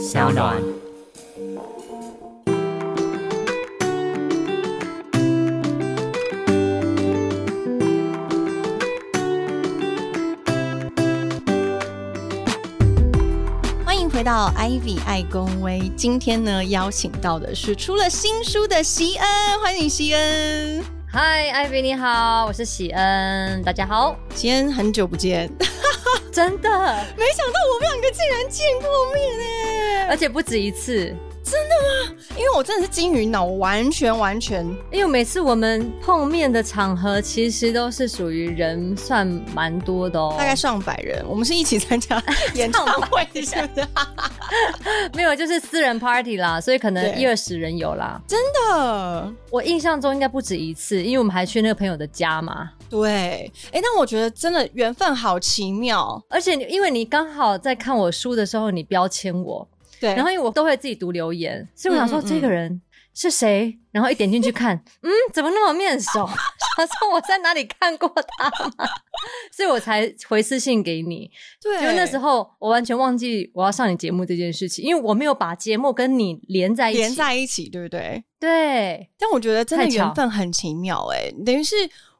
小暖。欢迎回到 Ivy 爱公威。今天呢，邀请到的是出了新书的席恩，欢迎席恩。嗨，Ivy 你好，我是喜恩，大家好。席恩很久不见，真的，没想到我们两个竟然见过面哎！而且不止一次，真的吗因为我真的是金鱼脑，我完全完全因为每次我们碰面的场合，其实都是属于人算蛮多的哦，大概上百人，我们是一起参加演唱会，是不是？没有，就是私人 party 啦，所以可能一二十人有啦。真的。我印象中应该不止一次，因为我们还去那个朋友的家嘛。对，哎、但我觉得真的缘分好奇妙，而且因为你刚好在看我书的时候，你标签我，对，然后因为我都会自己读留言，所以我想说这个人是谁，然后一点进去看，嗯，怎么那么面熟？想说我在哪里看过他吗？所以我才回私信给你。对，因为那时候我完全忘记我要上你节目这件事情，因为我没有把节目跟你连在一起。连在一起，对不对？对，但我觉得真的缘分很奇妙、哎，等于是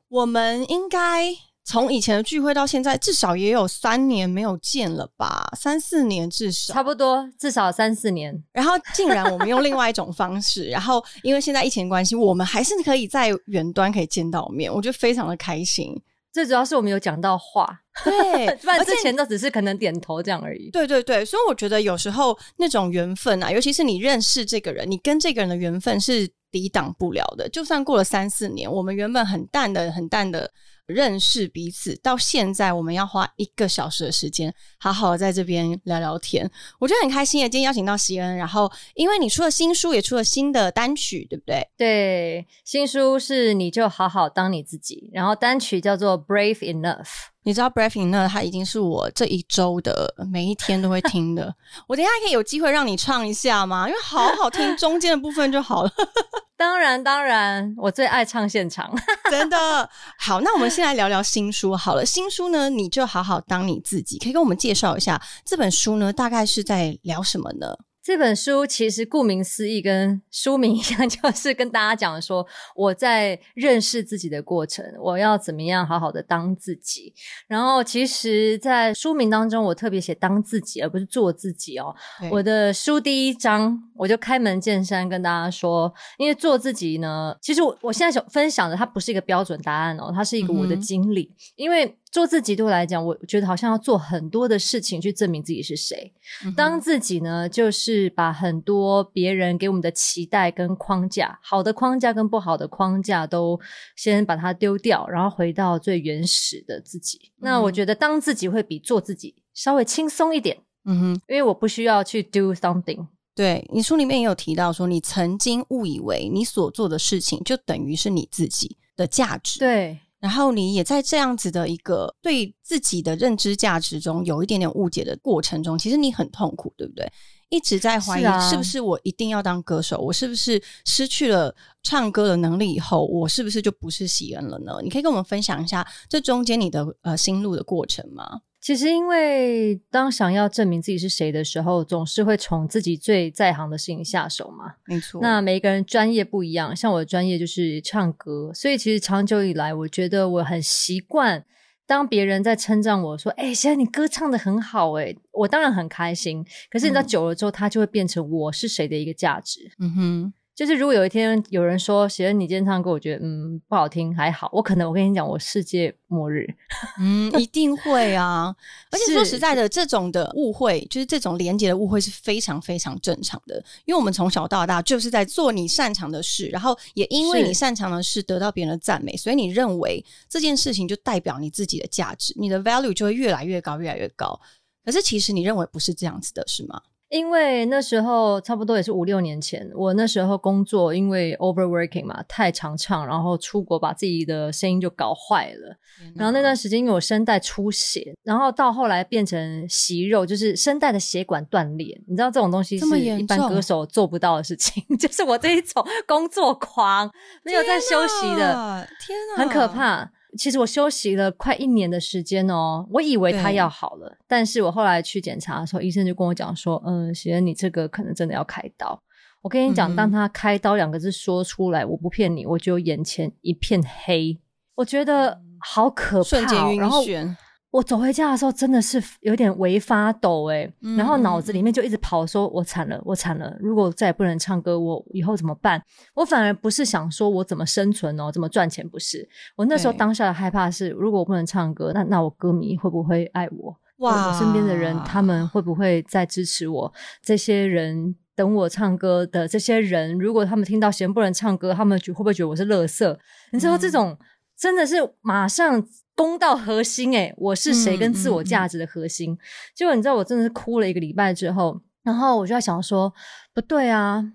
我们应该从以前的聚会到现在，至少也有三年没有见了吧，三四年至少。差不多至少三四年。然后竟然我们用另外一种方式，然后因为现在疫情关系，我们还是可以在远端可以见到面，我觉得非常的开心。最主要是我们有讲到话，对，不然之前都只是可能点头这样而已。对对对，所以我觉得有时候那种缘分啊，尤其是你认识这个人，你跟这个人的缘分是抵挡不了的。就算过了三四年，我们原本很淡的、很淡的认识彼此，到现在我们要花一个小时的时间，好好在这边聊聊天，我觉得很开心耶。今天邀请到席恩，然后因为你出了新书，也出了新的单曲，对不对？对，新书是你就好好当你自己，然后单曲叫做 Brave Enough。你知道 Breathing 呢，它已经是我这一周的每一天都会听的。我等一下可以有机会让你唱一下吗？因为好好听，中间的部分就好了。当然，当然，我最爱唱现场。真的好，那我们先来聊聊新书好了。新书呢，你就好好当你自己，可以跟我们介绍一下这本书呢，大概是在聊什么呢？这本书其实顾名思义，跟书名一样，就是跟大家讲说我在认识自己的过程，我要怎么样好好的当自己。然后，其实，在书名当中，我特别写当自己，而不是做自己哦。我的书第一章我就开门见山跟大家说，因为做自己呢，其实我我现在想分享的它不是一个标准答案哦，它是一个我的经历。因为做自己对我来讲，我觉得好像要做很多的事情去证明自己是谁。嗯当自己呢，就是把很多别人给我们的期待跟框架，好的框架跟不好的框架都先把它丢掉，然后回到最原始的自己。那我嗯觉得当自己会比做自己稍微轻松一点。嗯哼，因为我不需要去 do something。对你书里面也有提到说，你曾经误以为你所做的事情就等于是你自己的价值，，对，然后你也在这样子的一个对自己的认知价值中有一点点误解的过程中，其实你很痛苦，对不对？一直在怀疑是不是我一定要当歌手，我是不是失去了唱歌的能力以后，我是不是就不是喜恩了呢？你可以跟我们分享一下这中间你的呃心路的过程吗？其实因为当想要证明自己是谁的时候，总是会从自己最在行的事情下手嘛。没错那每一个人专业不一样，像我的专业就是唱歌，所以其实长久以来，我觉得我很习惯。当别人在称赞我说：“哎、现在你歌唱的很好。”哎，我当然很开心。可是你知道，嗯久了之后，它就会变成我是谁的一个价值。嗯哼，就是如果有一天有人说：“写恩，你今天唱歌，我觉得嗯不好听，还好。”我可能我跟你讲，我世界末日。嗯，一定会啊！而且说实在的，这种的误会，就是这种连接的误会是非常非常正常的，因为我们从小到大就是在做你擅长的事，然后也因为你擅长的事得到别人的赞美，所以你认为这件事情就代表你自己的价值，你的 value 就会越来越高，越来越高。可是其实你认为不是这样子的，是吗？因为那时候差不多也是五六年前，我那时候工作因为 overworking 嘛，太常唱，然后出国把自己的声音就搞坏了。然后那段时间因为我声带出血，然后到后来变成息肉，就是声带的血管断裂。你知道这种东西是一般歌手做不到的事情，就是我这一种工作狂没有在休息的，天啊，很可。怕。其实我休息了快一年的时间哦，我以为他要好了，但是我后来去检查的时候，医生就跟我讲说，嗯，喜恩，你这个可能真的要开刀。我跟你讲，嗯当他开刀两个字说出来，我不骗你，我就眼前一片黑，我觉得好可怕哦、瞬间晕然后眩，我走回家的时候，真的是有点微发抖哎、嗯然后脑子里面就一直跑说，我惨了，我惨了，如果我再也不能唱歌，我以后怎么办？我反而不是想说我怎么生存哦，怎么赚钱，不是。我那时候当下的害怕是，如果我不能唱歌，那那我歌迷会不会爱我？哇我我身边的人，他们会不会再支持我？这些人等我唱歌的这些人，如果他们听到弦不能唱歌，他们觉会不会觉得我是垃圾？你知道嗯这种、真的是马上攻到核心诶、我是谁跟自我价值的核心。结果你知道我真的是哭了一个礼拜之后，然后我就在想说，不对啊，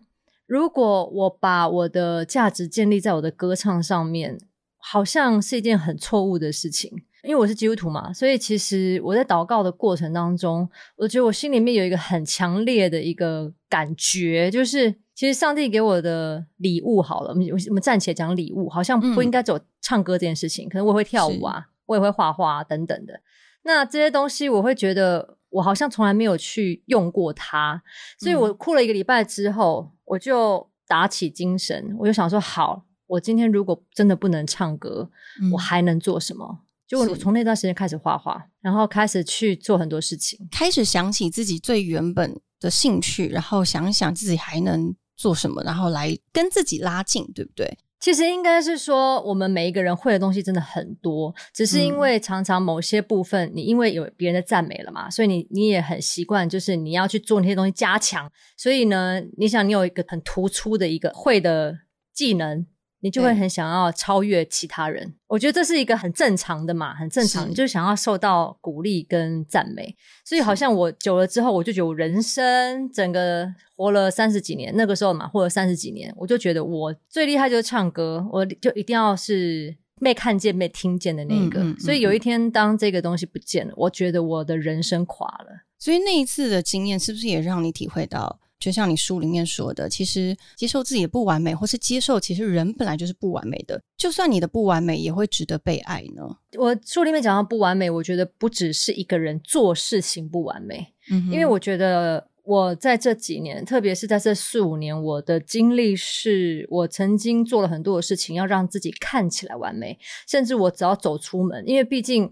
如果我把我的价值建立在我的歌唱上面，好像是一件很错误的事情。因为我是基督徒嘛，所以其实我在祷告的过程当中，我觉得我心里面有一个很强烈的一个感觉，就是其实上帝给我的礼物好了，我们我们暂且讲礼物，好像不应该只有唱歌这件事情，可能我也会跳舞啊，我也会画画、啊、等等的。那这些东西，我会觉得我好像从来没有去用过它，所以我哭了一个礼拜之后，我就打起精神，我就想说，好，我今天如果真的不能唱歌，嗯我还能做什么？就我从那段时间开始画画，然后开始去做很多事情。开始想起自己最原本的兴趣，然后想一想自己还能做什么，然后来跟自己拉近，对不对？其实应该是说，我们每一个人会的东西真的很多，只是因为常常某些部分，你因为有别人的赞美了嘛，所以你你也很习惯，就是你要去做那些东西加强。所以呢，你想你有一个很突出的一个会的技能，你就会很想要超越其他人。我觉得这是一个很正常的嘛，很正常，是你就想要受到鼓励跟赞美。所以好像我久了之后，我就觉得我人生整个活了三十几年，那个时候嘛，活了三十几年，我就觉得我最厉害就是唱歌，我就一定要是被看见、被听见的那一个。嗯嗯嗯所以有一天，当这个东西不见了，我觉得我的人生垮了。所以那一次的经验，是不是也让你体会到，就像你书里面说的，其实接受自己的不完美，或是接受其实人本来就是不完美的，就算你的不完美，也会值得被爱呢？我书里面讲到不完美，我觉得不只是一个人做事情不完美，因为我觉得我在这几年，特别是在这四五年，我的经历是我曾经做了很多的事情，要让自己看起来完美，甚至我只要走出门，因为毕竟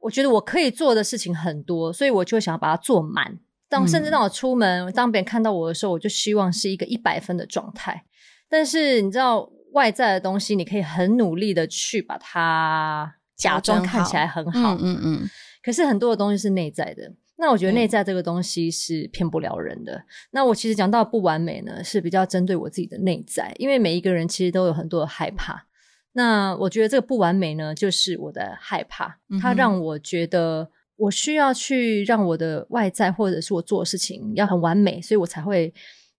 我觉得我可以做的事情很多，所以我就想要把它做满。当嗯甚至当我出门，当别人看到我的时候，我就希望是一个一百分的状态。但是你知道，外在的东西，你可以很努力的去把它假装看起来很好，嗯嗯嗯，可是很多的东西是内在的。那我觉得内在这个东西是骗不了人的。那我其实讲到不完美呢，是比较针对我自己的内在，因为每一个人其实都有很多的害怕。那我觉得这个不完美呢，就是我的害怕，它让我觉得我需要去让我的外在或者是我做的事情要很完美，所以我才会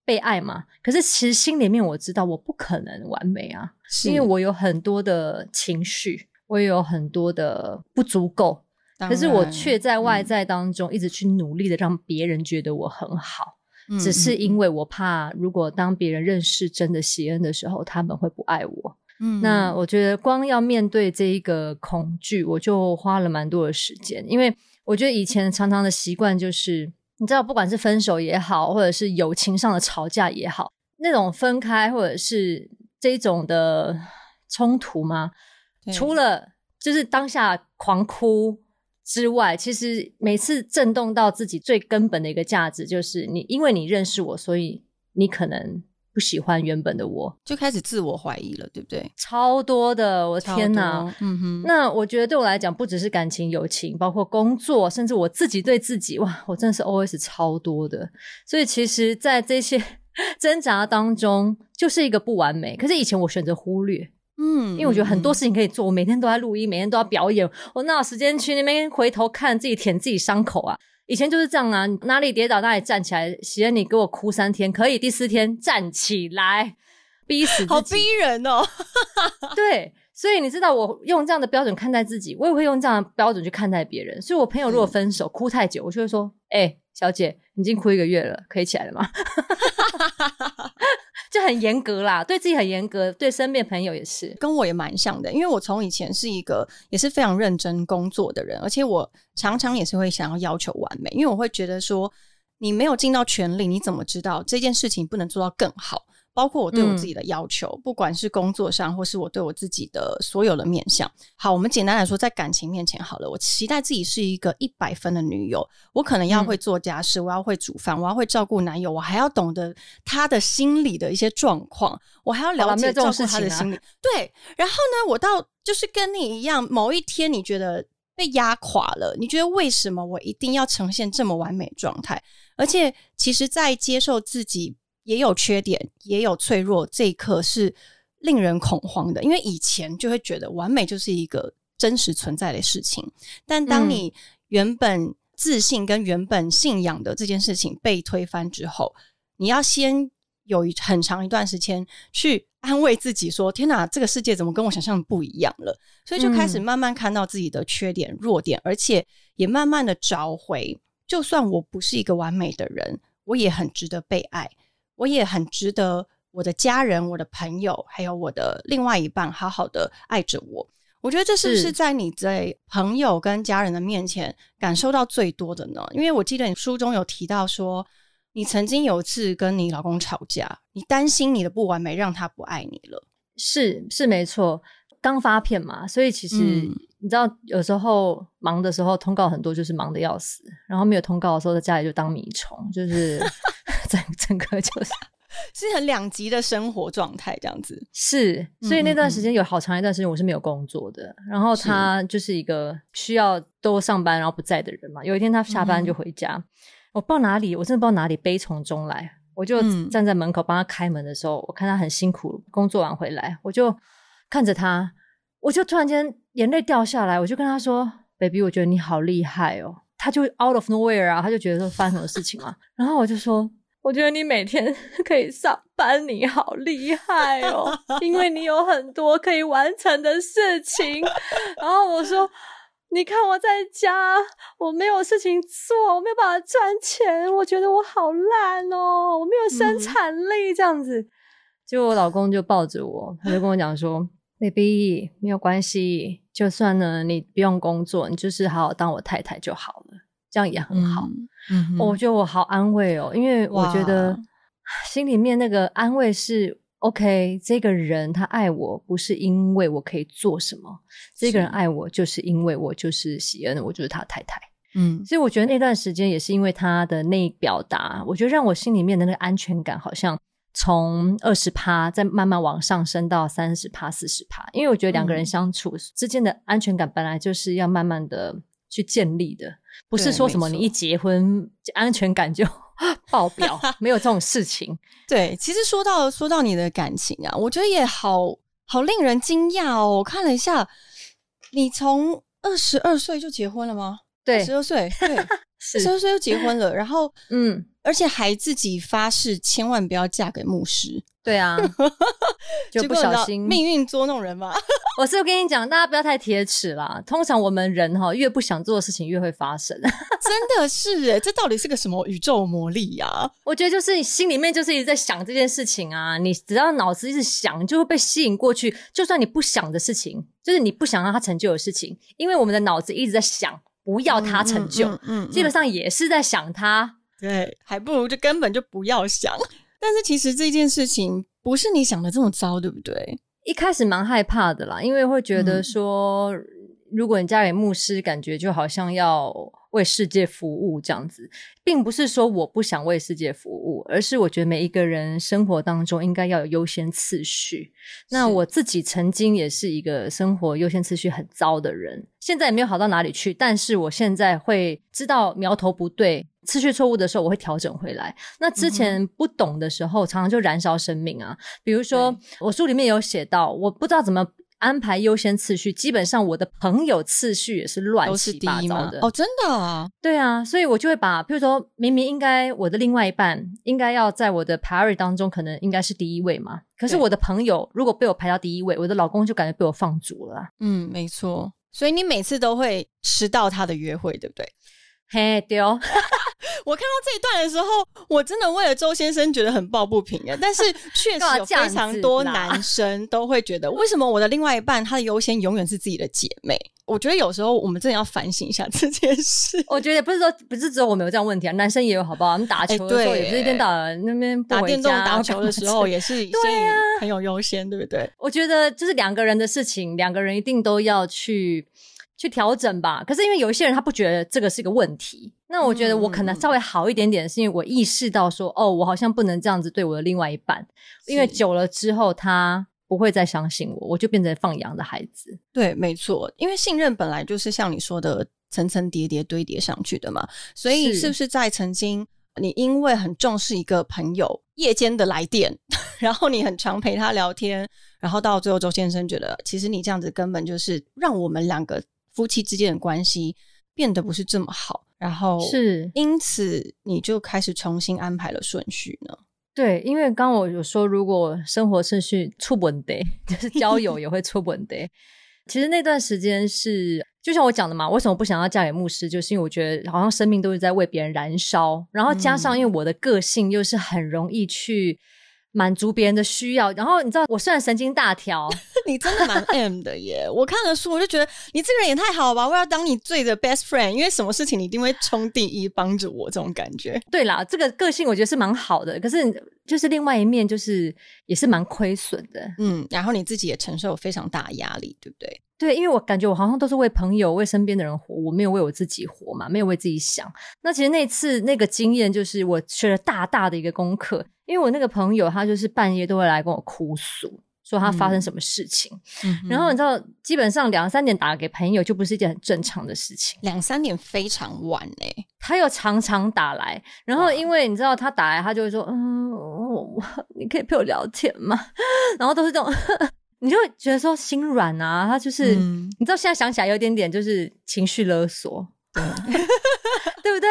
被爱嘛。可是其实心里面我知道我不可能完美啊，是因为我有很多的情绪，我也有很多的不足够。可是我却在外嗯在当中一直去努力的让别人觉得我很好，嗯只是嗯因为我怕，如果当别人认识真的喜恩的时候，他们会不爱我。嗯那我觉得光要面对这一个恐惧，我就花了蛮多的时间，因为我觉得以前常常的习惯就是，你知道，不管是分手也好，或者是友情上的吵架也好，那种分开或者是这一种的冲突吗？除了就是当下狂哭之外，其实每次震动到自己最根本的一个价值，就是你因为你认识我，所以你可能不喜欢原本的我，就开始自我怀疑了，对不对？超多的，我的天哪！嗯哼，那我觉得对我来讲，不只是感情、友情，包括工作，甚至我自己对自己，哇，我真的是 OS 超多的。所以其实，在这些 挣扎当中，就是一个不完美。可是以前我选择忽略，嗯，因为我觉得很多嗯事情可以做，我每天都在录音，每天都要表演，我哪有时间去那边回头看自己舔自己伤口啊？以前就是这样啊，哪里跌倒哪里站起来。喜恩，你给我哭三天，可以第四天站起来，逼死。好逼人哦，对，所以你知道，我用这样的标准看待自己，我也会用这样的标准去看待别人。所以我朋友如果分手哭太久，我就会说：“哎、小姐，你已经哭一个月了，可以起来了吗？” 就很严格啦，对自己很严格，对身边朋友也是。跟我也蛮像的，因为我从以前是一个也是非常认真工作的人，而且我常常也是会想要要求完美，因为我会觉得说，你没有尽到全力，你怎么知道这件事情不能做到更好？包括我对我自己的要求，不管是工作上，或是我对我自己的所有的面向。好，我们简单来说，在感情面前，好了，我期待自己是一个一百分的女友，我可能要会做家事，我要会煮饭，我要会照顾男友，我还要懂得他的心理的一些状况，我还要了解照顾他的心理。对，然后呢，我到就是跟你一样，某一天你觉得被压垮了，你觉得为什么我一定要呈现这么完美状态？而且，其实，在接受自己。也有缺点，也有脆弱，这一刻是令人恐慌的。因为以前就会觉得完美就是一个真实存在的事情，但当你原本自信跟原本信仰的这件事情被推翻之后，你要先有一很长一段时间去安慰自己，说：“天哪，这个世界怎么跟我想象的不一样了？”所以就开始慢慢看到自己的缺点、弱点，而且也慢慢的找回，就算我不是一个完美的人，我也很值得被爱。我也很值得我的家人、我的朋友，还有我的另外一半好好的爱着我。我觉得这是不是在你在朋友跟家人的面前感受到最多的呢？因为我记得你书中有提到说，你曾经有一次跟你老公吵架，你担心你的不完美让他不爱你了。是是没错，刚发片嘛，所以其实你知道，有时候忙的时候通告很多，就是忙的要死；然后没有通告的时候，在家里就当米虫，就是。整整个就是 是很两极的生活状态，这样子是，所以那段时间有好长一段时间我是没有工作的。然后他就是一个需要都上班然后不在的人嘛。有一天他下班就回家，我不知道哪里，我真的不知道哪里悲从中来。我就站在门口帮他开门的时候，我看他很辛苦工作完回来，我就看着他，我就突然间眼泪掉下来，我就跟他说：“baby，我觉得你好厉害哦。”他就 out of nowhere 啊，他就觉得说发生什么事情嘛。然后我就说。我觉得你每天 可以上班，你好厉害哦！因为你有很多可以完成的事情。然后我说：“你看我在家，我没有事情做，我没有办法赚钱，我觉得我好烂哦，我没有生产力这样子。”结果我老公就抱着我，他就跟我讲说：“baby，没有关系，就算呢你不用工作，你就是好好当我太太就好了。”这样也很好，嗯，我觉得我好安慰哦，因为我觉得心里面那个安慰是 OK，这个人他爱我不是因为我可以做什么，这个人爱我就是因为我就是喜恩，我就是他太太，嗯，所以我觉得那段时间也是因为他的那表达，我觉得让我心里面的那个安全感好像从二十趴再慢慢往上升到三十趴、四十趴，因为我觉得两个人相处之间的安全感本来就是要慢慢的。去建立的，不是说什么你一结婚安全感就 爆表，没有这种事情。对，其实说到说到你的感情啊，我觉得也好好令人惊讶哦。我看了一下，你从二十二岁就结婚了吗？对，十二岁，对，十二岁就结婚了，然后嗯，而且还自己发誓千万不要嫁给牧师。对啊，就不小心命运捉弄人嘛。我是跟你讲，大家不要太铁齿啦。通常我们人哈，越不想做的事情越会发生。真的是哎，这到底是个什么宇宙魔力呀？我觉得就是你心里面就是一直在想这件事情啊。你只要脑子一直想，就会被吸引过去。就算你不想的事情，就是你不想让它成就的事情，因为我们的脑子一直在想不要他成就，嗯，基本上也是在想他。对，还不如就根本就不要想。但是其实这件事情不是你想的这么糟，对不对？一开始蛮害怕的啦，因为会觉得说，如果你嫁给牧师，感觉就好像要为世界服务这样子，并不是说我不想为世界服务，而是我觉得每一个人生活当中应该要有优先次序。那我自己曾经也是一个生活优先次序很糟的人，现在也没有好到哪里去，但是我现在会知道苗头不对。次序错误的时候，我会调整回来。那之前不懂的时候，常常就燃烧生命啊。比如说，我书里面有写到，我不知道怎么安排优先次序，基本上我的朋友次序也是乱七八糟的。哦，真的啊？对啊，所以我就会把，譬如说明明应该我的另外一半应该要在我的 priority 当中，可能应该是第一位嘛。可是我的朋友如果被我排到第一位，我的老公就感觉被我放逐了。嗯，没错。所以你每次都会迟到他的约会，对不对？嘿，对哦。我看到这一段的时候，我真的为了周先生觉得很抱不平啊。但是确实有非常多男生都会觉得，为什么我的另外一半他的优先永远是自己的姐妹？我觉得有时候我们真的要反省一下这件事。我觉得不是说不是只有我们有这样问题啊，男生也有好不好？我们打球的时候也不是一天到晚那边打电动、打球的时候也是 对啊，很有优先，对不对？我觉得就是两个人的事情，两个人一定都要去去调整吧。可是因为有一些人他不觉得这个是一个问题，那我觉得我可能稍微好一点点，是因为我意识到说，哦，我好像不能这样子对我的另外一半，因为久了之后他。不会再相信我，我就变成放羊的孩子。对，没错，因为信任本来就是像你说的层层叠叠堆叠上去的嘛。所以，是不是在曾经你因为很重视一个朋友夜间的来电，然后你很常陪他聊天，然后到最后周先生觉得，其实你这样子根本就是让我们两个夫妻之间的关系变得不是这么好，然后是因此你就开始重新安排了顺序呢？对，因为刚我有说，如果生活顺序出不得，就是交友也会出不得。其实那段时间是，就像我讲的嘛，为什么不想要嫁给牧师，就是因为我觉得好像生命都是在为别人燃烧，然后加上因为我的个性又是很容易去。满足别人的需要，然后你知道，我虽然神经大条，你真的蛮 M 的耶。我看了书，我就觉得你这个人也太好了吧！我要当你最的 best friend，因为什么事情你一定会冲第一，帮助我这种感觉。对啦，这个个性我觉得是蛮好的，可是就是另外一面，就是也是蛮亏损的。嗯，然后你自己也承受非常大的压力，对不对？对，因为我感觉我好像都是为朋友、为身边的人活，我没有为我自己活嘛，没有为自己想。那其实那次那个经验，就是我学了大大的一个功课。因为我那个朋友，他就是半夜都会来跟我哭诉，说他发生什么事情。然后你知道，基本上两三点打给朋友，就不是一件很正常的事情。两三点非常晚嘞，他又常常打来。然后因为你知道，他打来，他就会说：“嗯，我你可以陪我聊天吗？”然后都是这种。你就觉得说心软啊，他就是，你知道现在想起来有点点就是情绪勒索，对，对不对？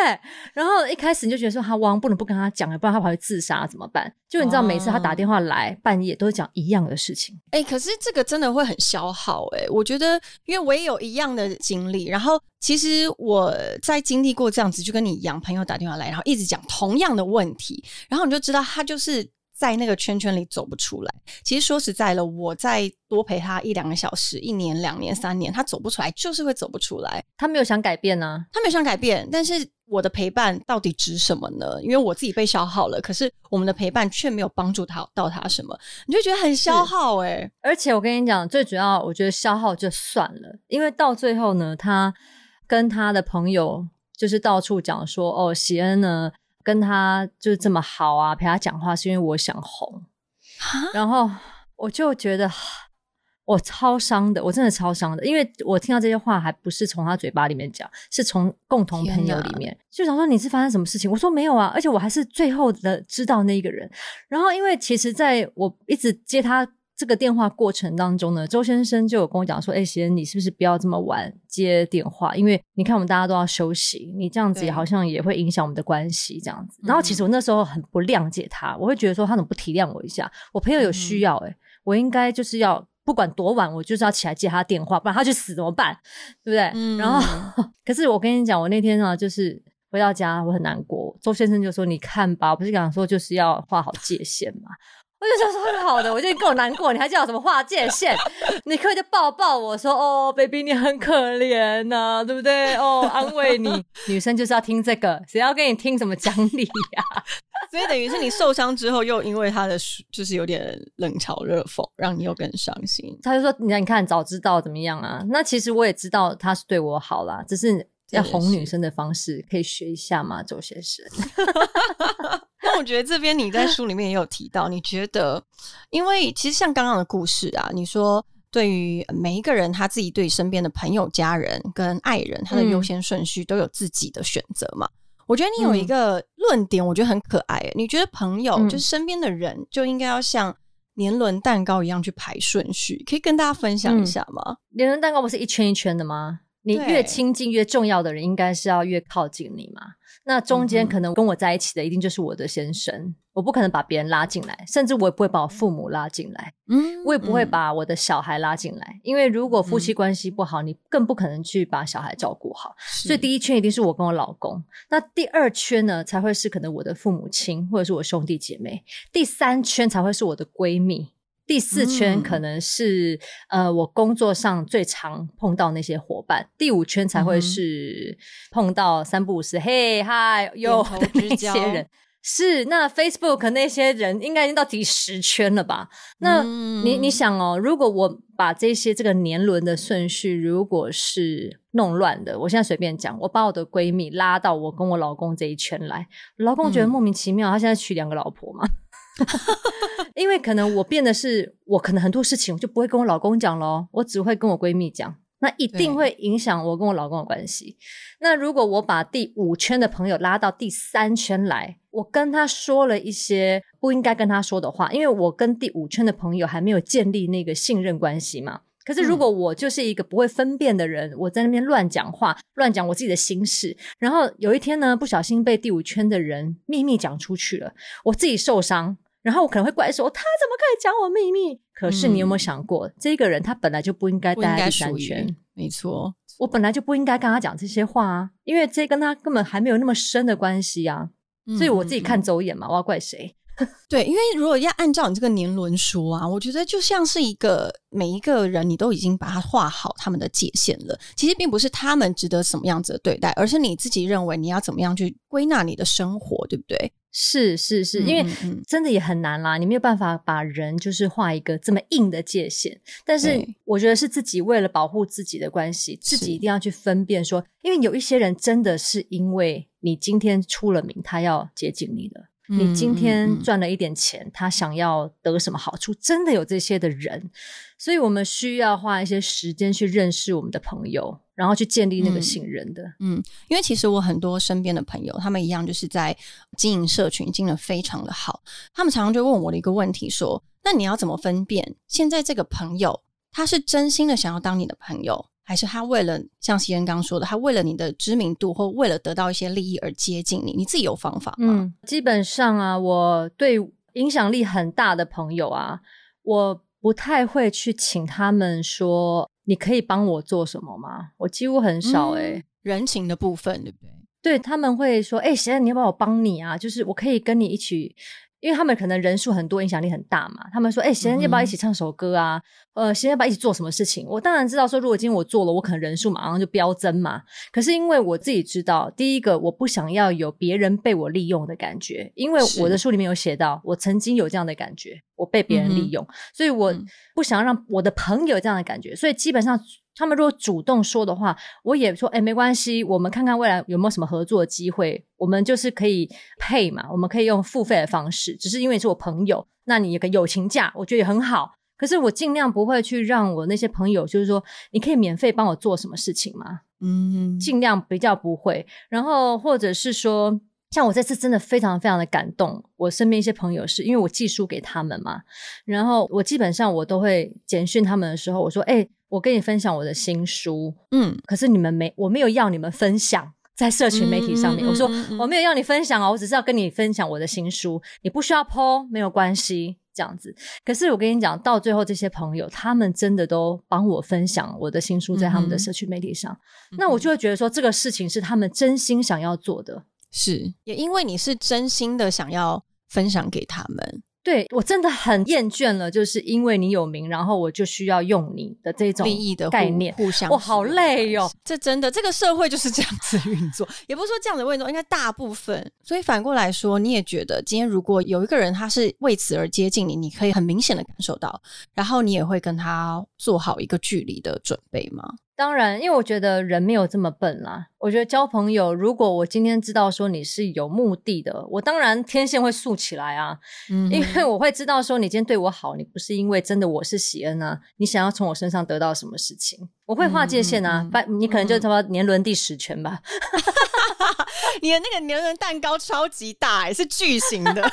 然后一开始你就觉得说他汪不能不跟他讲，不然他跑去自杀怎么办？就你知道每次他打电话来半夜都是讲一样的事情，哎，可是这个真的会很消耗哎，我觉得因为我也有一样的经历，然后其实我在经历过这样子，就跟你一样，朋友打电话来，然后一直讲同样的问题，然后你就知道他就是。在那个圈圈里走不出来。其实说实在了，我再多陪他一两个小时，一年、两年、三年，他走不出来，就是会走不出来。他没有想改变呢，他没有想改变。但是我的陪伴到底值什么呢？因为我自己被消耗了，可是我们的陪伴却没有帮助他到他什么，你就觉得很消耗哎。而且我跟你讲，最主要，我觉得消耗就算了，因为到最后呢，他跟他的朋友就是到处讲说，哦，喜恩呢。跟他就是这么好啊，陪他讲话是因为我想红，然后我就觉得我超伤的，我真的超伤的，因为我听到这些话还不是从他嘴巴里面讲，是从共同朋友里面，就想说你是发生什么事情？我说没有啊，而且我还是最后的知道那一个人。然后因为其实在我一直接他。这个电话过程当中呢，周先生就有跟我讲说：“哎，贤，你是不是不要这么晚接电话？因为你看我们大家都要休息，你这样子好像也会影响我们的关系。这样子。然后其实我那时候很不谅解他，我会觉得说他怎么不体谅我一下？我朋友有需要，哎，我应该就是要不管多晚，我就是要起来接他电话，不然他去死怎么办？对不对？然后，可是我跟你讲，我那天呢，就是回到家，我很难过。周先生就说：你看吧，我不是讲说就是要画好界限嘛。”我就想说好的，我就够难过，你还叫我什么划界限？你可以就抱抱我说哦，baby，你很可怜呐，对不对？哦，安慰你，女生就是要听这个，谁要跟你听什么讲理呀？所以等于是你受伤之后，又因为他的就是有点冷嘲热讽，让你又更伤心。他就说：“你看，你看，早知道怎么样啊？那其实我也知道他是对我好啦，只是要哄女生的方式可以学一下嘛，周先生。”那我觉得这边你在书里面也有提到，你觉得，因为其实像刚刚的故事啊，你说对于每一个人他自己对身边的朋友、家人跟爱人，他的优先顺序都有自己的选择嘛？我觉得你有一个论点，我觉得很可爱。你觉得朋友就是身边的人，就应该要像年轮蛋糕一样去排顺序，可以跟大家分享一下吗？年轮蛋糕不是一圈一圈的吗？你越亲近越重要的人，应该是要越靠近你嘛。那中间可能跟我在一起的一定就是我的先生，我不可能把别人拉进来，甚至我也不会把我父母拉进来，嗯我也不会嗯把我的小孩拉进来，因为如果夫妻关系不好，你更不可能去把小孩照顾好。所以第一圈一定是我跟我老公，那第二圈呢才会是可能我的父母亲或者是我兄弟姐妹，第三圈才会是我的闺蜜。第四圈嗯可能是、呃我工作上最常碰到那些伙伴，第五圈才会是碰到三不五时嘿嗨哟头 的那些人。是，那 Facebook 那些人应该已经到第十圈了吧？那你你嗯想哦，如果我把这些这个年轮的顺序如果是弄乱的，我现在随便讲，我把我的闺蜜拉到我跟我老公这一圈来，我老公觉得嗯莫名其妙，他现在娶两个老婆嘛？因为可能我变的是，我可能很多事情我就不会跟我老公讲咯，我只会跟我闺蜜讲。那一定对会影响我跟我老公的关系。那如果我把第五圈的朋友拉到第三圈来，我跟他说了一些不应该跟他说的话，因为我跟第五圈的朋友还没有建立那个信任关系嘛。可是如果我就是一个不会分辨的人，我在那边乱讲话，乱讲我自己的心事，然后有一天呢，不小心被第五圈的人秘密讲出去了，我自己受伤。然后我可能会怪说他怎么可以讲我秘密？可是你有没有想过，这个人他本来就不应该不应该待在第三圈，，没错，我本来就不应该跟他讲这些话啊，因为这跟他根本还没有那么深的关系啊。所以我自己看走眼嘛，我要怪谁？对，因为如果要按照你这个年轮说啊，我觉得就像是一个每一个人，你都已经把他画好他们的界限了。其实并不是他们值得什么样子的对待，而是你自己认为你要怎么样去归纳你的生活，对不对？是是是，嗯因为真的也很难啦，你没有办法把人就是画一个这么硬的界限。但是我觉得是自己为了保护自己的关系，自己一定要去分辨说，因为有一些人真的是因为你今天出了名，他要接近你的。你今嗯天赚了一点钱，他想要得什么好处？真的有这些的人，所以我们需要花一些时间去认识我们的朋友，然后去建立那个嗯信任的。嗯，因为其实我很多身边的朋友，他们一样就是在经营社群，经营的非常的好。他们常常就问我的一个问题说：“那你要怎么分辨现在这个朋友他是真心的想要当你的朋友，还是他为了像西恩刚刚说的，他为了你的知名度或为了得到一些利益而接近你？你自己有方法吗？嗯，基本上啊，我对影响力很大的朋友啊，我不太会去请他们说你可以帮我做什么吗？我几乎很少诶、嗯人情的部分，对不对？对他们会说：“哎、谁你要不要我帮你啊？就是我可以跟你一起，因为他们可能人数很多，影响力很大嘛。他们说：‘哎、谁要不要一起唱首歌啊？呃，谁要不要一起做什么事情？’我当然知道说，如果今天我做了，我可能人数马上就飙增嘛。可是因为我自己知道，第一个我不想要有别人被我利用的感觉，因为我的书里面有写到，我曾经有这样的感觉，我被别人利用，所以我嗯不想要让我的朋友有这样的感觉，所以基本上。他们如果主动说的话，我也说，哎、没关系，我们看看未来有没有什么合作的机会。我们就是可以配嘛，我们可以用付费的方式。只是因为你是我朋友，那你有个友情价，我觉得也很好。可是我尽量不会去让我那些朋友，就是说，你可以免费帮我做什么事情吗？嗯，尽量比较不会。然后或者是说，像我这次真的非常非常的感动，我身边一些朋友是因为我寄书给他们嘛，然后我基本上我都会简讯他们的时候，我说：“哎、我跟你分享我的新书，嗯，可是你们没，我没有要你们分享。”在社群媒体上面，嗯我说我没有要你分享哦，我只是要跟你分享我的新书，你不需要 po 没有关系，这样子。可是我跟你讲，到最后这些朋友，他们真的都帮我分享我的新书在他们的社群媒体上，那我就会觉得说，这个事情是他们真心想要做的。是也因为你是真心的想要分享给他们，对我真的很厌倦了，就是因为你有名，然后我就需要用你的这种利益的概念，互相我好累哟、这真的，这个社会就是这样子运作，也不是说这样子运作，应该大部分。所以反过来说，你也觉得今天如果有一个人他是为此而接近你，你可以很明显的感受到，然后你也会跟他做好一个距离的准备吗？当然，因为我觉得人没有这么笨啦。我觉得交朋友，如果我今天知道说你是有目的的，我当然天线会竖起来啊，嗯因为我会知道说你今天对我好，你不是因为真的我是喜恩啊，你想要从我身上得到什么事情，我会划界限啊拜、你可能就差不多年轮第十圈吧。你的那个年轮蛋糕超级大、欸，是巨型的。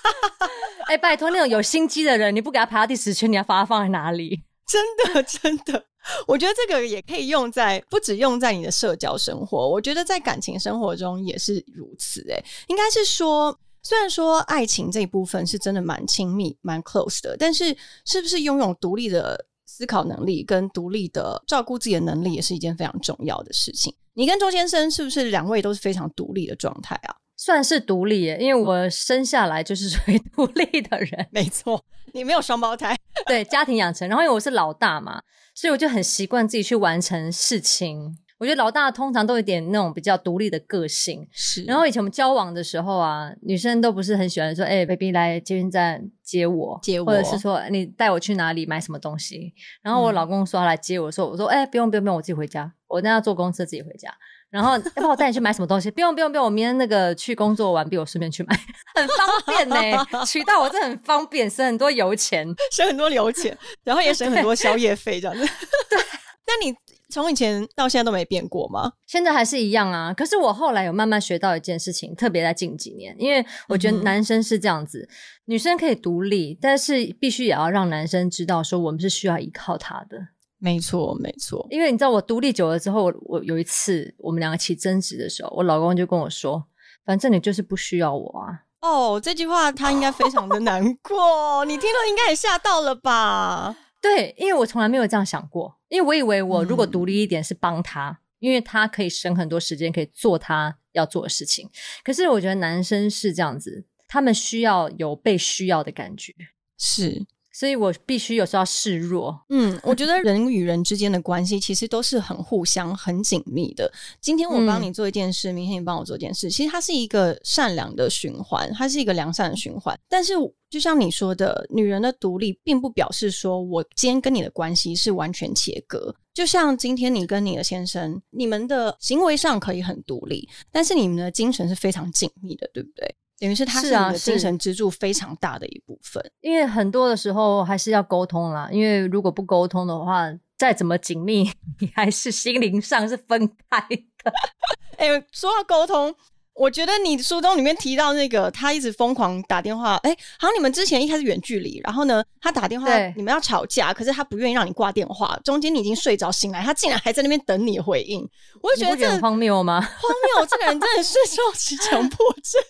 哎、拜托那种有心机的人，你不给他排到第十圈，你要把他放在哪里？真的，真的。我觉得这个也可以用在不止用在你的社交生活，我觉得在感情生活中也是如此。诶，应该是说，虽然说爱情这一部分是真的蛮亲密、蛮 close 的，但是是不是拥有独立的思考能力跟独立的照顾自己的能力，也是一件非常重要的事情。你跟周先生是不是两位都是非常独立的状态啊？算是独立，因为我生下来就是属于独立的人。没错，你没有双胞胎，对家庭养成。然后因为我是老大嘛，所以我就很习惯自己去完成事情。我觉得老大通常都有点那种比较独立的个性。是。然后以前我们交往的时候啊，女生都不是很喜欢说：“哎，baby 来捷运站接我，接我，或者是说你带我去哪里买什么东西。”然后我老公说他来接我，说：“我说哎，不用不用不用，我自己回家，我那要坐公车自己回家。”然后要不我带你去买什么东西？不用不用不用，我明天那个去工作完毕，我顺便去买，很方便呢。渠道我这很方便，省很多油钱，省很多油钱，然后也省很多 宵夜费，这样子。对，那你从以前到现在都没变过吗？现在还是一样啊。可是我后来有慢慢学到一件事情，特别在近几年，因为我觉得男生是这样子，女生可以独立，但是必须也要让男生知道说我们是需要依靠他的。没错，没错。因为你知道，我独立久了之后，我有一次我们两个起争执的时候，我老公就跟我说：“反正你就是不需要我啊。”哦，这句话他应该非常的难过，你听了应该也吓到了吧？对，因为我从来没有这样想过，因为我以为我如果独立一点是帮他，因为他可以省很多时间，可以做他要做的事情。可是我觉得男生是这样子，他们需要有被需要的感觉，是。所以我必须有时候要示弱。嗯，我觉得 人与人之间的关系其实都是很互相、很紧密的。今天我帮你做一件事，明天你帮我做一件事，其实它是一个善良的循环，它是一个良善的循环。但是，就像你说的，女人的独立并不表示说我今天跟你的关系是完全切割。就像今天你跟你的先生，你们的行为上可以很独立，但是你们的精神是非常紧密的，对不对？等于是他是你的精神支柱非常大的一部分，因为很多的时候还是要沟通啦。因为如果不沟通的话，再怎么紧密，你还是心灵上是分开的。哎，说到沟通。我觉得你书中里面提到那个，他一直疯狂打电话，哎，好像你们之前一开始远距离，然后呢，他打电话，你们要吵架，可是他不愿意让你挂电话，中间你已经睡着醒来，他竟然还在那边等你回应，我就觉得荒谬吗？荒谬，这个人真的是受起 强迫症。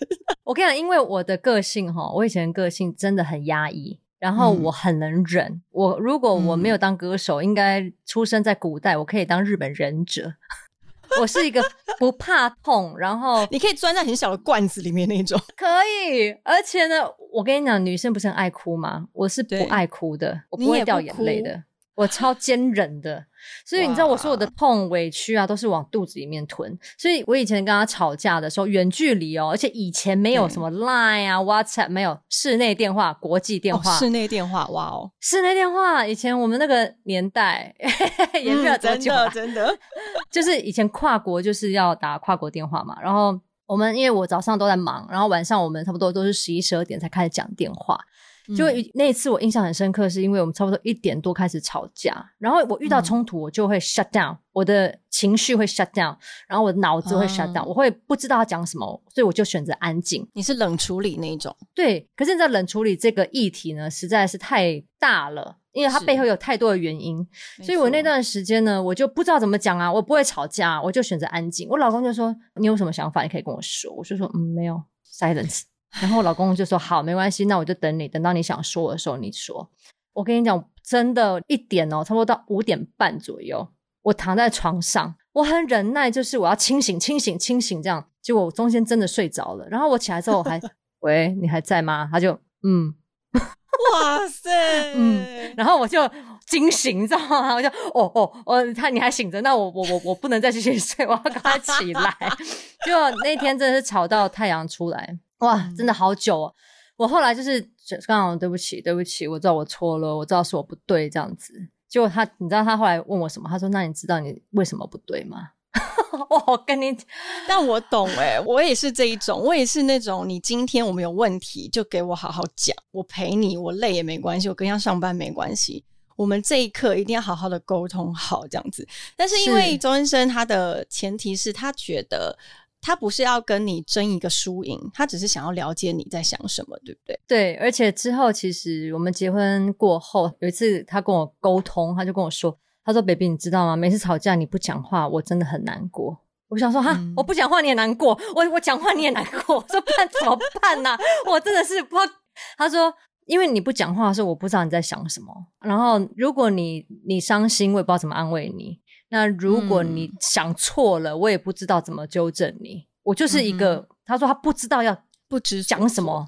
我跟你讲，因为我的个性哈，我以前个性真的很压抑，然后我很能忍。我如果我没有当歌手，应该出生在古代，我可以当日本忍者。我是一个不怕痛，然后你可以钻在很小的罐子里面那种，可以。而且呢，我跟你讲，女生不是很爱哭吗？我是不爱哭的，我不会掉眼泪的，我超坚忍的。所以你知道，我说我的痛委屈啊，都是往肚子里面吞。所以我以前跟他吵架的时候，远距离哦，而且以前没有什么 Line 啊、WhatsApp，没有室内电话、国际电话。室内电话，哇哦！室内电话，以前我们那个年代 也没有多久啊，真的，就是以前跨国就是要打跨国电话嘛。然后我们因为我早上都在忙，然后晚上我们差不多都是十一十二点才开始讲电话。就那一次我印象很深刻，是因为我们差不多一点多开始吵架，然后我遇到冲突，我就会 shut down，我的情绪会 shut down，然后我的脑子会 shut down，我会不知道他讲什么，所以我就选择安静。你是冷处理那一种？对，可是你在冷处理这个议题呢，实在是太大了，因为它背后有太多的原因，所以我那段时间呢，我就不知道怎么讲啊，我不会吵架，我就选择安静。我老公就说：“你有什么想法，你可以跟我说。”我就说：“嗯，没有，silence。”然后我老公就说：“好，没关系，那我就等你，等到你想说的时候你说。”我跟你讲，真的，一点哦，差不多到五点半左右，我躺在床上，我很忍耐，就是我要清醒、清醒、清醒这样。结果我中间真的睡着了，然后我起来之后，我还 喂，你还在吗？他就嗯，哇塞，嗯，然后我就惊醒，你知道吗？我就哦哦哦，他你还醒着，那我我我我不能再继续睡，我要赶快起来。就那天真的是吵到太阳出来。哇，真的好久哦！我后来就是刚好对不起，对不起，我知道我错了，我知道是我不对这样子。结果他，你知道他后来问我什么？他说：“那你知道你为什么不对吗？” 我跟你，但我懂哎，我也是这一种，我也是那种，你今天我们有问题就给我好好讲，我陪你，我累也没关系，我跟要上班没关系，我们这一刻一定要好好的沟通好这样子。但是因为周先生他的前提是他觉得。他不是要跟你争一个输赢，他只是想要了解你在想什么，对不对？对，而且之后其实我们结婚过后，有一次他跟我沟通，他就跟我说：“他说：“baby，你知道吗？每次吵架你不讲话，我真的很难过。”我想说哈，我不讲话你也难过，我我讲话你也难过，说办怎么办呢？我真的是不知道。他说，因为你不讲话的时候，我不知道你在想什么。然后如果你你伤心，我也不知道怎么安慰你。那如果你想错了，我也不知道怎么纠正你。我就是一个，他说他不知道要不知讲什么，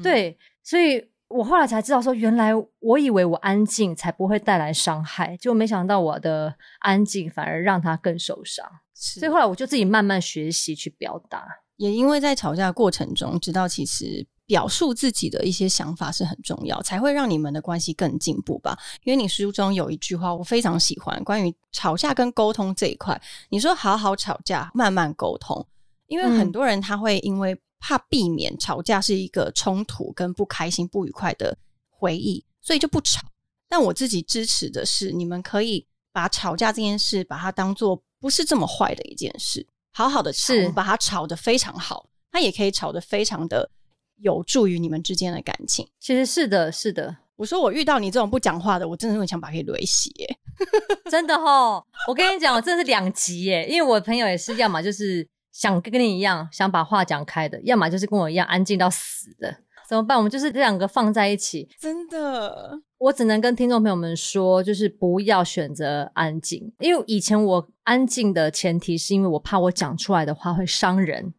对，所以。我后来才知道，说原来我以为我安静才不会带来伤害，就没想到我的安静反而让他更受伤。所以后来我就自己慢慢学习去表达，也因为在吵架过程中知道，其实表述自己的一些想法是很重要，才会让你们的关系更进步吧。因为你书中有一句话我非常喜欢，关于吵架跟沟通这一块，你说好好吵架，慢慢沟通，因为很多人他会因为。怕避免吵架是一个冲突跟不开心、不愉快的回忆，所以就不吵。但我自己支持的是，你们可以把吵架这件事，把它当做不是这么坏的一件事，好好的吵，把它吵得非常好。它也可以吵得非常的有助于你们之间的感情。其实是的，是的。我说我遇到你这种不讲话的，我真的很想把你雷死耶！真的哈，我跟你讲，我真的是两极耶，因为我朋友也是，要么就是。想跟你一样，想把话讲开的，要么就是跟我一样安静到死的，怎么办？我们就是这两个放在一起，真的，我只能跟听众朋友们说，就是不要选择安静，因为以前我安静的前提是因为我怕我讲出来的话会伤人，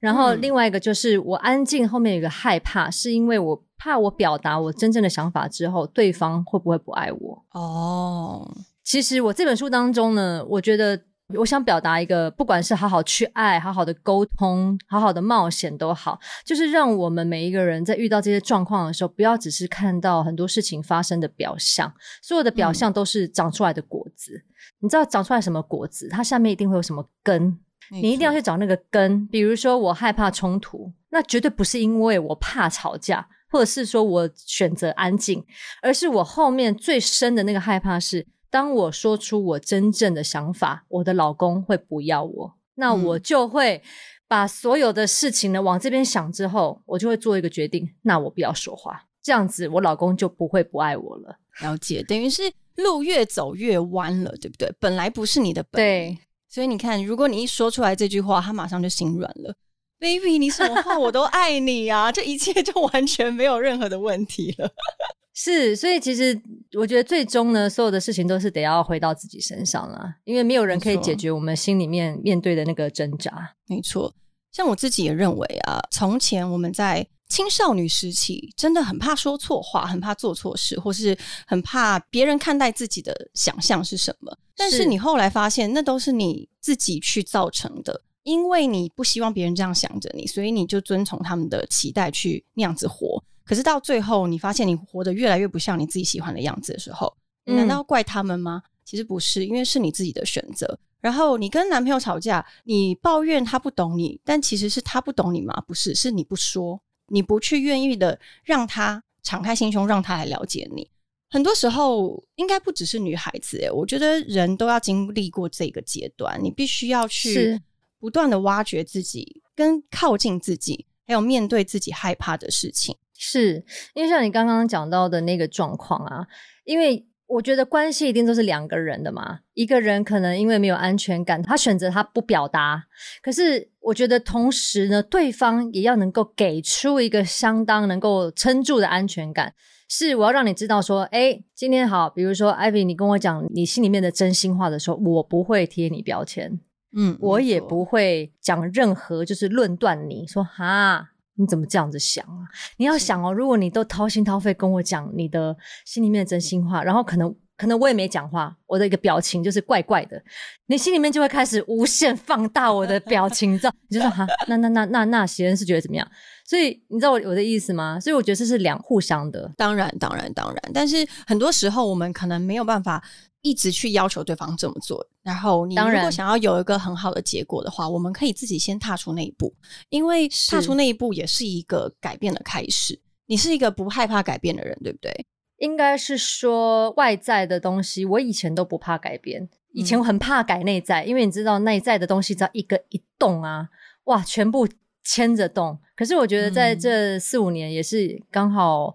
然后另外一个就是我安静后面有一个害怕，是因为我怕我表达我真正的想法之后，对方会不会不爱我？哦，其实我这本书当中呢，我觉得。我想表达一个，不管是好好去爱、好好的沟通、好好的冒险都好，就是让我们每一个人在遇到这些状况的时候，不要只是看到很多事情发生的表象，所有的表象都是长出来的果子。你知道长出来什么果子，它下面一定会有什么根，你一定要去找那个根。比如说，我害怕冲突，那绝对不是因为我怕吵架，或者是说我选择安静，而是我后面最深的那个害怕是。当我说出我真正的想法，我的老公会不要我，那我就会把所有的事情呢往这边想，之后我就会做一个决定，那我不要说话，这样子我老公就不会不爱我了。了解，等于是路越走越弯了，对不对？本来不是你的本，对，所以你看，如果你一说出来这句话，他马上就心软了。Baby，你什么话我都爱你啊，这一切就完全没有任何的问题了。是，所以其实我觉得最终呢，所有的事情都是得要回到自己身上了，因为没有人可以解决我们心里面面对的那个挣扎。没错，像我自己也认为啊，从前我们在青少女时期真的很怕说错话，很怕做错事，或是很怕别人看待自己的想象是什么。但是你后来发现，那都是你自己去造成的，因为你不希望别人这样想着你，所以你就遵从他们的期待去那样子活。可是到最后，你发现你活得越来越不像你自己喜欢的样子的时候，难道怪他们吗？其实不是，因为是你自己的选择。然后你跟男朋友吵架，你抱怨他不懂你，但其实是他不懂你吗？不是，是你不说，你不去愿意的让他敞开心胸，让他来了解你。很多时候，应该不只是女孩子，诶，我觉得人都要经历过这个阶段，你必须要去不断的挖掘自己，跟靠近自己，还有面对自己害怕的事情。是因为像你刚刚讲到的那个状况啊，因为我觉得关系一定都是两个人的嘛。一个人可能因为没有安全感，他选择他不表达。可是我觉得同时呢，对方也要能够给出一个相当能够撑住的安全感。是我要让你知道说，哎，今天好，比如说艾比，你跟我讲你心里面的真心话的时候，我不会贴你标签，嗯，我也不会讲任何就是论断你说哈。你怎么这样子想啊？你要想哦，如果你都掏心掏肺跟我讲你的心里面的真心话，然后可能可能我也没讲话，我的一个表情就是怪怪的，你心里面就会开始无限放大我的表情，你知道？你就说哈，那那那那那别人是觉得怎么样？所以你知道我我的意思吗？所以我觉得这是两互相的。当然，当然，当然，但是很多时候我们可能没有办法。一直去要求对方这么做，然后你如果想要有一个很好的结果的话，我们可以自己先踏出那一步，因为踏出那一步也是一个改变的开始。你是一个不害怕改变的人，对不对？应该是说外在的东西，我以前都不怕改变，以前我很怕改内在，因为你知道内在的东西只要一个一动啊，哇，全部牵着动。可是我觉得在这四五年也是刚好。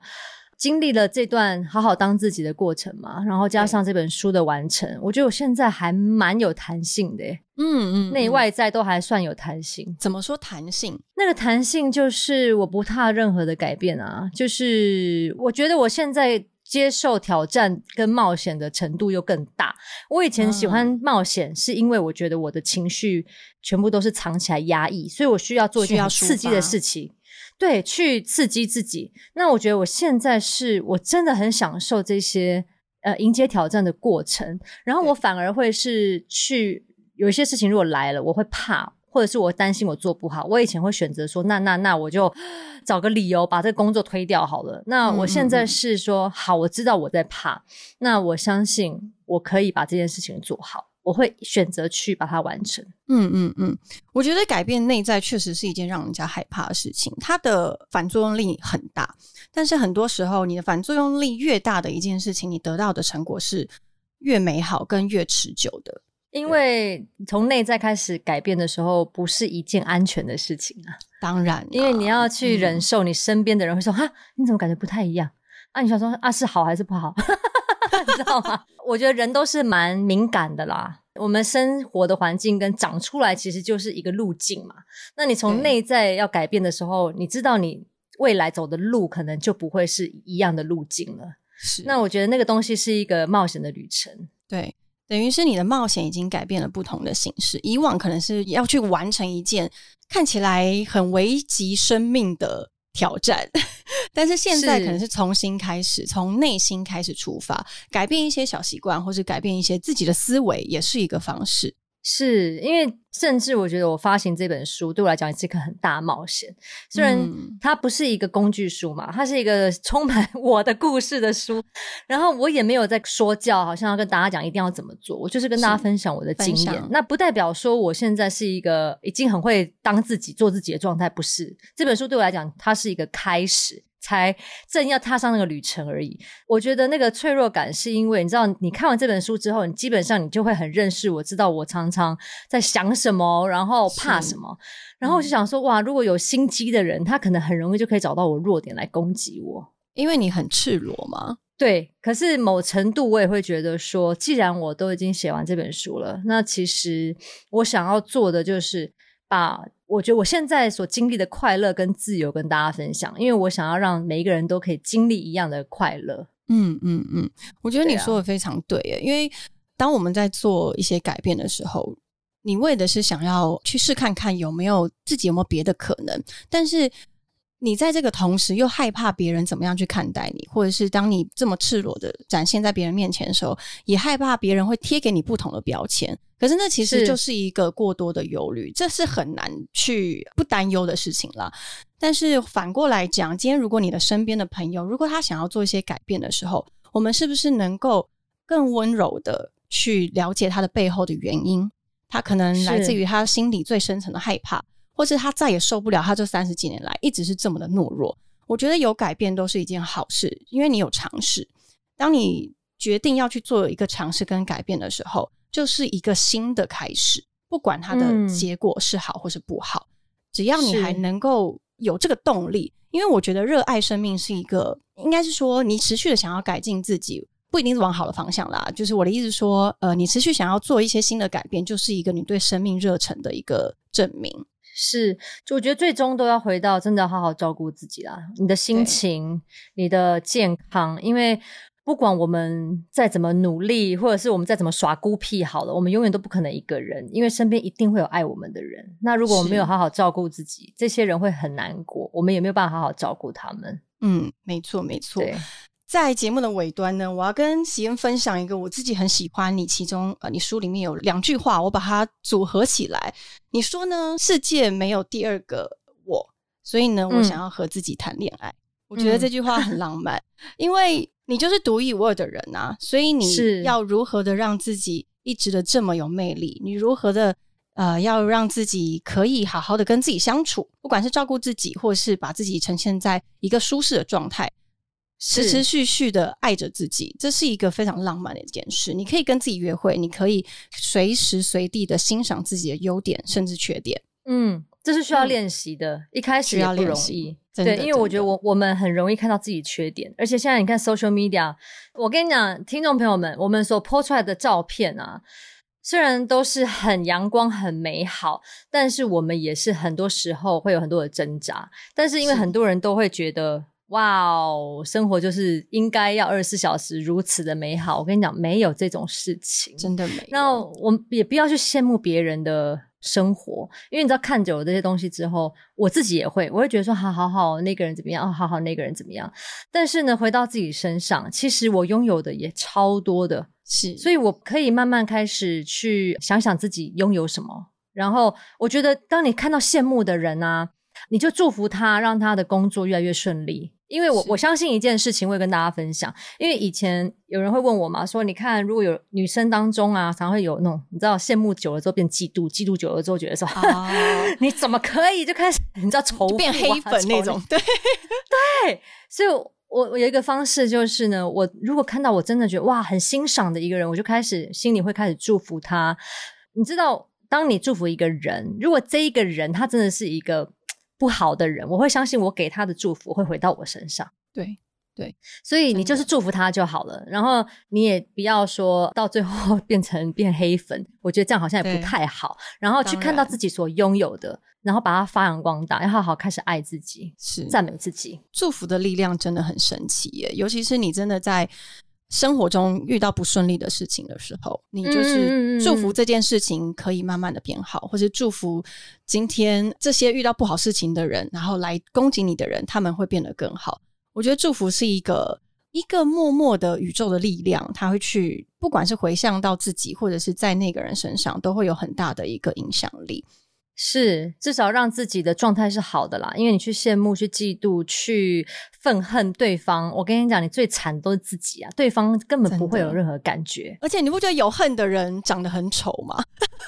经历了这段好好当自己的过程嘛，然后加上这本书的完成，我觉得我现在还蛮有弹性的，嗯嗯，内外在都还算有弹性。怎么说弹性？那个弹性就是我不怕任何的改变啊，就是我觉得我现在。接受挑战跟冒险的程度又更大。我以前喜欢冒险，是因为我觉得我的情绪全部都是藏起来压抑，所以我需要做一些刺激的事情，对，去刺激自己。那我觉得我现在是我真的很享受这些呃迎接挑战的过程，然后我反而会是去有一些事情如果来了，我会怕。或者是我担心我做不好，我以前会选择说，那那那我就 找个理由把这个工作推掉好了。那我现在是说，好，我知道我在怕，那我相信我可以把这件事情做好，我会选择去把它完成。嗯嗯嗯，我觉得改变内在确实是一件让人家害怕的事情，它的反作用力很大。但是很多时候，你的反作用力越大的一件事情，你得到的成果是越美好跟越持久的。因为从内在开始改变的时候，不是一件安全的事情啊。当然，因为你要去忍受你身边的人会说：“哈，你怎么感觉不太一样？”啊，你想说啊，是好还是不好？你知道吗？我觉得人都是蛮敏感的啦。我们生活的环境跟长出来其实就是一个路径嘛。那你从内在要改变的时候，你知道你未来走的路可能就不会是一样的路径了。是。那我觉得那个东西是一个冒险的旅程。对。等于是你的冒险已经改变了不同的形式，以往可能是要去完成一件看起来很危及生命的挑战，但是现在可能是重新开始，从内心开始出发，改变一些小习惯，或是改变一些自己的思维，也是一个方式。是因为，甚至我觉得我发行这本书对我来讲也是一个很大冒险。虽然它不是一个工具书嘛，它是一个充满 我的故事的书。然后我也没有在说教，好像要跟大家讲一定要怎么做。我就是跟大家分享我的经验。那不代表说我现在是一个已经很会当自己、做自己的状态，不是。这本书对我来讲，它是一个开始。才正要踏上那个旅程而已。我觉得那个脆弱感是因为你知道，你看完这本书之后，你基本上你就会很认识我，知道我常常在想什么，然后怕什么。然后我就想说，哇，如果有心机的人，他可能很容易就可以找到我弱点来攻击我，因为你很赤裸嘛。对，可是某程度我也会觉得说，既然我都已经写完这本书了，那其实我想要做的就是把。我觉得我现在所经历的快乐跟自由跟大家分享，因为我想要让每一个人都可以经历一样的快乐。嗯嗯嗯，我觉得你说的非常对，因为当我们在做一些改变的时候，你为的是想要去试看看有没有自己有没有别的可能，但是。你在这个同时又害怕别人怎么样去看待你，或者是当你这么赤裸的展现在别人面前的时候，也害怕别人会贴给你不同的标签。可是那其实就是一个过多的忧虑，这是很难去不担忧的事情啦。但是反过来讲，今天如果你的身边的朋友，如果他想要做一些改变的时候，我们是不是能够更温柔的去了解他的背后的原因？他可能来自于他心里最深层的害怕。或是他再也受不了，他这三十几年来一直是这么的懦弱。我觉得有改变都是一件好事，因为你有尝试。当你决定要去做一个尝试跟改变的时候，就是一个新的开始。不管它的结果是好或是不好，只要你还能够有这个动力，因为我觉得热爱生命是一个，应该是说你持续的想要改进自己，不一定是往好的方向啦。就是我的意思说，呃，你持续想要做一些新的改变，就是一个你对生命热忱的一个证明。是，就我觉得最终都要回到真的好好照顾自己啦，你的心情、你的健康，因为不管我们再怎么努力，或者是我们再怎么耍孤僻，好了，我们永远都不可能一个人，因为身边一定会有爱我们的人。那如果我们没有好好照顾自己，这些人会很难过，我们也没有办法好好照顾他们。嗯，没错，没错。在节目的尾端呢，我要跟喜恩分享一个我自己很喜欢你其中呃，你书里面有两句话，我把它组合起来。你说呢？世界没有第二个我，所以呢，我想要和自己谈恋爱。我觉得这句话很浪漫，因为你就是独一无二的人啊，所以你要如何的让自己一直的这么有魅力？你如何的呃，要让自己可以好好的跟自己相处，不管是照顾自己，或是把自己呈现在一个舒适的状态。持持续续的爱着自己，这是一个非常浪漫的一件事。你可以跟自己约会，你可以随时随地的欣赏自己的优点甚至缺点。嗯，这是需要练习的，一开始也不容易。对，因为我觉得我我们很容易看到自己缺点，而且现在你看 social media，我跟你讲，听众朋友们，我们所 po 出来的照片啊，虽然都是很阳光、很美好，但是我们也是很多时候会有很多的挣扎。但是因为很多人都会觉得，哇哦，生活就是应该要二十四小时如此的美好。我跟你讲，没有这种事情，真的没。那我们也不要去羡慕别人的。生活，因为你知道看久了这些东西之后，我自己也会，我会觉得说，好好好，那个人怎么样？哦，好好，那个人怎么样？但是呢，回到自己身上，其实我拥有的也超多的，是，所以我可以慢慢开始去想想自己拥有什么。然后，我觉得当你看到羡慕的人啊，你就祝福他，让他的工作越来越顺利。因为我我相信一件事情，会跟大家分享。因为以前有人会问我嘛，说你看，如果有女生当中啊，常会有那种你知道羡慕久了之后变嫉妒，嫉妒久了之后觉得说，你怎么可以就开始你知道仇变黑粉那种？对 对，所以我我有一个方式就是呢，我如果看到我真的觉得哇很欣赏的一个人，我就开始心里会开始祝福他。你知道，当你祝福一个人，如果这一个人他真的是一个。不好的人，我会相信我给他的祝福会回到我身上。对对，所以你就是祝福他就好了。然后你也不要说到最后 变成变黑粉，我觉得这样好像也不太好。然后去看到自己所拥有的，然后把它发扬光大，要好好开始爱自己，是赞美自己。祝福的力量真的很神奇耶！尤其是你真的在。生活中遇到不顺利的事情的时候，你就是祝福这件事情可以慢慢的变好，或是祝福今天这些遇到不好事情的人，然后来攻击你的人，他们会变得更好。我觉得祝福是一个一个默默的宇宙的力量，它会去不管是回向到自己，或者是在那个人身上，都会有很大的一个影响力。是，至少让自己的状态是好的啦。因为你去羡慕、去嫉妒、去愤恨对方，我跟你讲，你最惨都是自己啊！对方根本不会有任何感觉。而且你不觉得有恨的人长得很丑吗？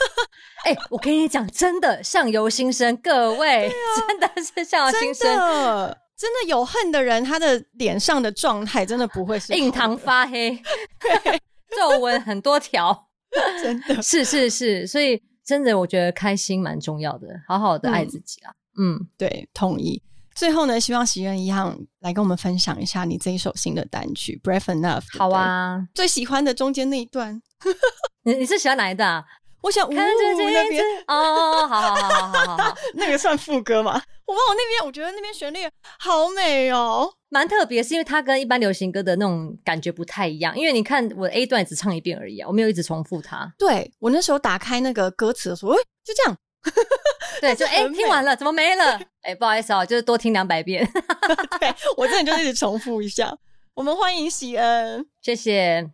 哎，我跟你讲，真的相由心生，各位真的是相由心生。真的有恨的人，他的脸上的状态真的不会是印堂发黑，皱纹很多条，真的是是是，所以。真的，我觉得开心蛮重要的，好好的爱自己啊。嗯，对，同意。最后呢，希望喜人一样来跟我们分享一下你这一首新的单曲《Brave Enough》。好啊，最喜欢的中间那一段。你你是喜欢哪一段啊？我想看着那边哦，好好好好好好，那个算副歌吗？我我那边我觉得那边旋律好美哦，蛮特别，是因为它跟一般流行歌的那种感觉不太一样。因为你看我 A 段只唱一遍而已啊，我没有一直重复它。对我那时候打开那个歌词的时候，哎，就这样，对，就哎听完了，怎么没了？哎，不好意思啊，就是多听两百遍。对我真的就一直重复一下。我们欢迎喜恩，谢谢。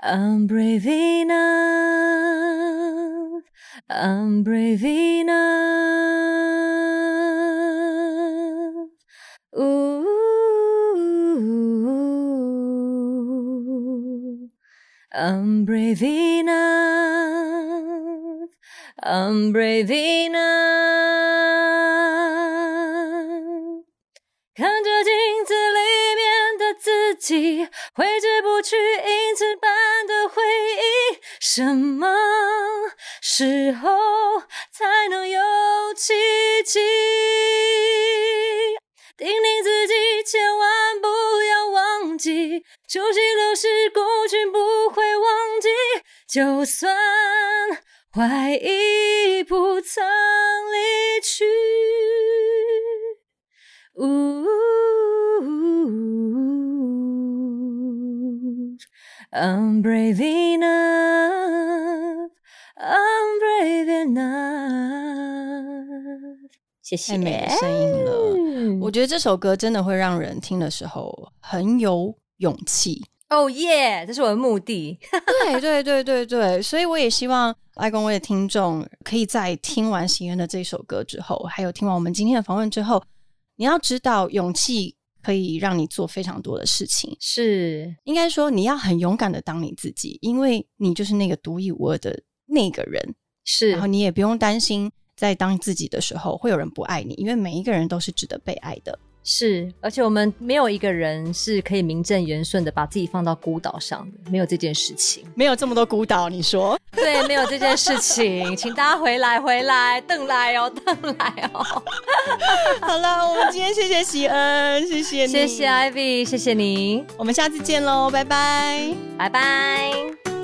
I'm brave enough. I'm brave enough. Ooh, I'm brave enough. I'm brave enough. 己，挥之不去，影子般的回忆。什么时候才能有奇迹？叮咛自己千万不要忘记，旧溪流逝，过去不会忘记。就算怀疑不曾离去。I'm brave enough, I'm brave enough。谢谢，太美的声音了。我觉得这首歌真的会让人听的时候很有勇气。哦耶，这是我的目的。对对对对对，所以我也希望爱公威的听众可以在听完喜恩的这首歌之后，还有听完我们今天的访问之后，你要知道勇气。可以让你做非常多的事情，是应该说你要很勇敢的当你自己，因为你就是那个独一无二的那个人，是。然后你也不用担心在当自己的时候会有人不爱你，因为每一个人都是值得被爱的。是，而且我们没有一个人是可以名正言顺的把自己放到孤岛上的，没有这件事情，没有这么多孤岛，你说？对，没有这件事情，请大家回来，回来，邓来哦，邓来哦。好了，我们今天谢谢喜恩，谢谢你，谢谢 Ivy，谢谢你，我们下次见喽，拜拜，拜拜。